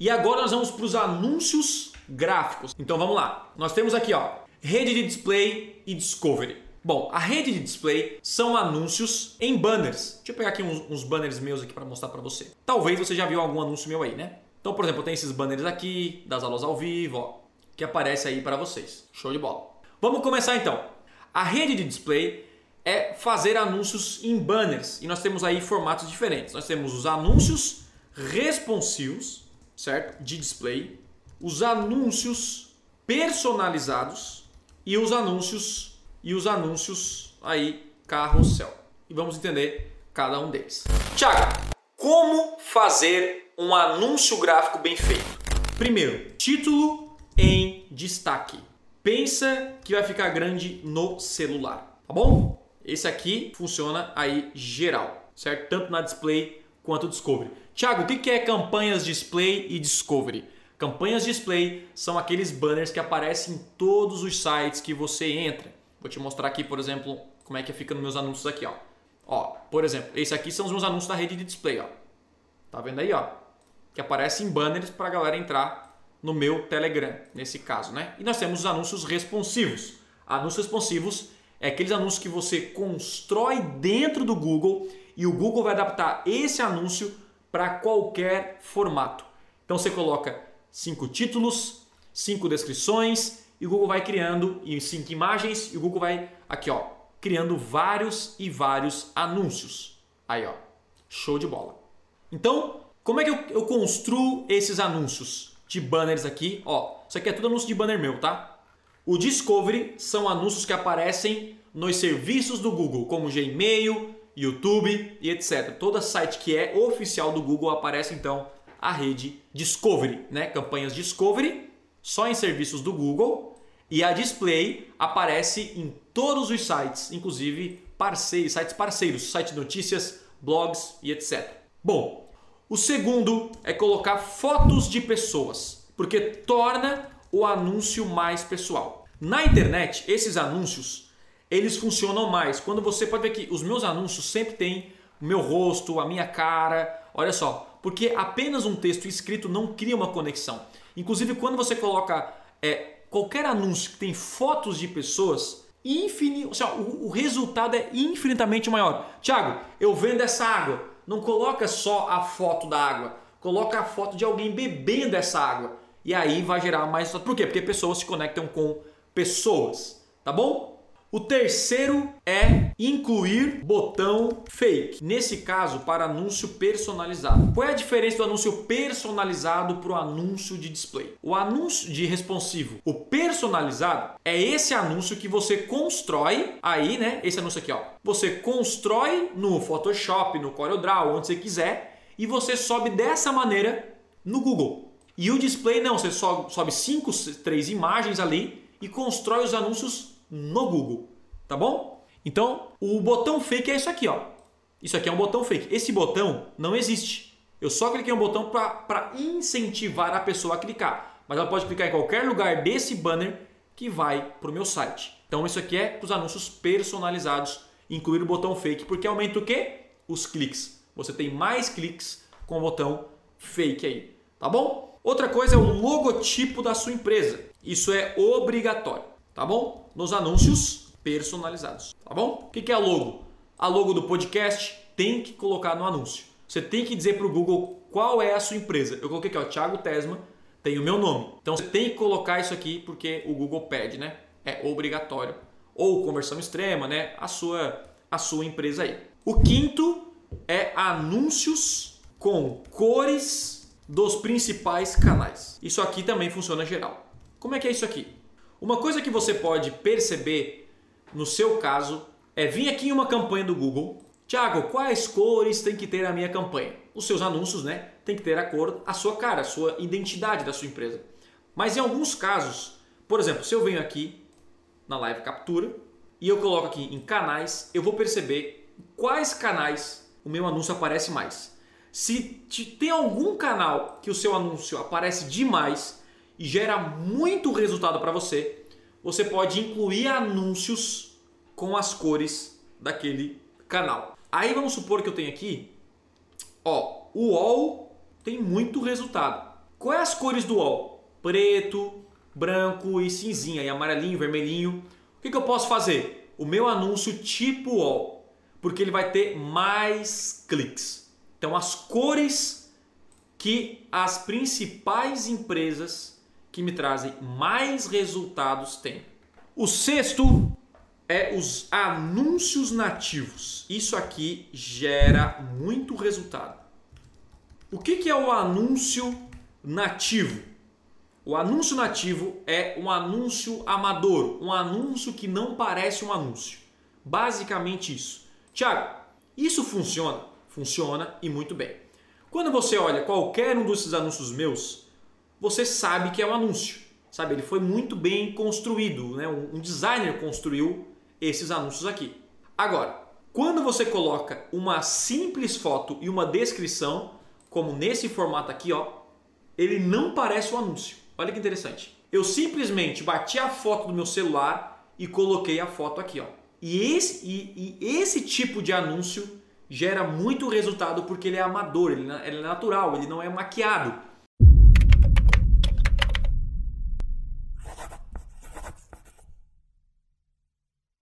E agora nós vamos para os anúncios gráficos. Então vamos lá. Nós temos aqui, ó, rede de display e discovery. Bom, a rede de display são anúncios em banners. Deixa eu pegar aqui uns, uns banners meus aqui para mostrar para você. Talvez você já viu algum anúncio meu aí, né? Então, por exemplo, tenho esses banners aqui das aulas ao vivo, ó, que aparece aí para vocês. Show de bola. Vamos começar então. A rede de display é fazer anúncios em banners e nós temos aí formatos diferentes. Nós temos os anúncios responsivos, certo? De display, os anúncios personalizados e os anúncios e os anúncios aí carrossel. E vamos entender cada um deles. Tiago, como fazer um anúncio gráfico bem feito? Primeiro, título em destaque. Pensa que vai ficar grande no celular, tá bom? Esse aqui funciona aí geral, certo? Tanto na display quanto discovery. Tiago, o que é campanhas display e discovery? Campanhas display são aqueles banners que aparecem em todos os sites que você entra. Vou te mostrar aqui, por exemplo, como é que fica nos meus anúncios aqui, ó. Ó, por exemplo, esse aqui são os meus anúncios da rede de display, ó. Tá vendo aí, ó? Que aparecem banners para a galera entrar no meu Telegram, nesse caso, né? E nós temos os anúncios responsivos. Anúncios responsivos é aqueles anúncios que você constrói dentro do Google e o Google vai adaptar esse anúncio para qualquer formato. Então você coloca cinco títulos, cinco descrições e o Google vai criando em cinco imagens e o Google vai aqui ó criando vários e vários anúncios. Aí ó, show de bola. Então, como é que eu, eu construo esses anúncios de banners aqui? Ó, isso aqui é tudo anúncio de banner meu, tá? O Discovery são anúncios que aparecem nos serviços do Google, como Gmail, YouTube e etc. Todo site que é oficial do Google aparece então a rede Discovery, né? Campanhas Discovery só em serviços do Google e a Display aparece em todos os sites, inclusive parceiros, sites parceiros, site notícias, blogs e etc. Bom, o segundo é colocar fotos de pessoas, porque torna o anúncio mais pessoal. Na internet, esses anúncios eles funcionam mais. Quando você pode ver que os meus anúncios sempre têm o meu rosto, a minha cara. Olha só, porque apenas um texto escrito não cria uma conexão. Inclusive, quando você coloca é, qualquer anúncio que tem fotos de pessoas, infini, ou seja, o, o resultado é infinitamente maior. Tiago, eu vendo essa água. Não coloca só a foto da água, coloca a foto de alguém bebendo essa água. E aí vai gerar mais. Por quê? Porque pessoas se conectam com pessoas, tá bom? O terceiro é incluir botão fake. Nesse caso, para anúncio personalizado. Qual é a diferença do anúncio personalizado para o anúncio de display? O anúncio de responsivo, o personalizado, é esse anúncio que você constrói aí, né? Esse anúncio aqui, ó. Você constrói no Photoshop, no CorelDRAW, onde você quiser, e você sobe dessa maneira no Google. E o display não, você sobe cinco, três imagens ali e constrói os anúncios no Google, tá bom? Então, o botão fake é isso aqui, ó. Isso aqui é um botão fake. Esse botão não existe. Eu só cliquei um botão para incentivar a pessoa a clicar. Mas ela pode clicar em qualquer lugar desse banner que vai para o meu site. Então isso aqui é para os anúncios personalizados, incluir o botão fake, porque aumenta o quê? Os cliques. Você tem mais cliques com o botão fake aí, tá bom? Outra coisa é o logotipo da sua empresa. Isso é obrigatório tá bom? Nos anúncios personalizados, tá bom? O que é a logo? A logo do podcast tem que colocar no anúncio. Você tem que dizer para o Google qual é a sua empresa. Eu coloquei aqui, ó, Thiago Tesma, tem o meu nome. Então você tem que colocar isso aqui porque o Google pede, né? É obrigatório. Ou conversão extrema, né? A sua, a sua empresa aí. O quinto é anúncios com cores dos principais canais. Isso aqui também funciona geral. Como é que é isso aqui? Uma coisa que você pode perceber no seu caso é vir aqui em uma campanha do Google. Tiago, quais cores tem que ter a minha campanha? Os seus anúncios, né? Tem que ter a cor, a sua cara, a sua identidade da sua empresa. Mas em alguns casos, por exemplo, se eu venho aqui na live captura e eu coloco aqui em canais, eu vou perceber quais canais o meu anúncio aparece mais. Se tem algum canal que o seu anúncio aparece demais, e gera muito resultado para você, você pode incluir anúncios com as cores daquele canal. Aí vamos supor que eu tenho aqui, ó, o UOL tem muito resultado. Quais as cores do UOL? Preto, branco e cinzinha, e amarelinho, vermelhinho. O que, que eu posso fazer? O meu anúncio tipo UOL, porque ele vai ter mais cliques. Então as cores que as principais empresas que me trazem mais resultados têm. O sexto é os anúncios nativos. Isso aqui gera muito resultado. O que, é o anúncio nativo? O anúncio nativo é um anúncio amador, um anúncio que não parece um anúncio. Basicamente isso. Tiago, isso funciona? Funciona e muito bem. Quando você olha qualquer um desses anúncios meus, você sabe que é um anúncio. Sabe, ele foi muito bem construído, né? um designer construiu esses anúncios aqui. Agora, quando você coloca uma simples foto e uma descrição, como nesse formato aqui, ó, ele não parece um anúncio. Olha que interessante. Eu simplesmente bati a foto do meu celular e coloquei a foto aqui, ó. E esse, e, e esse tipo de anúncio gera muito resultado porque ele é amador, ele, ele é natural, ele não é maquiado.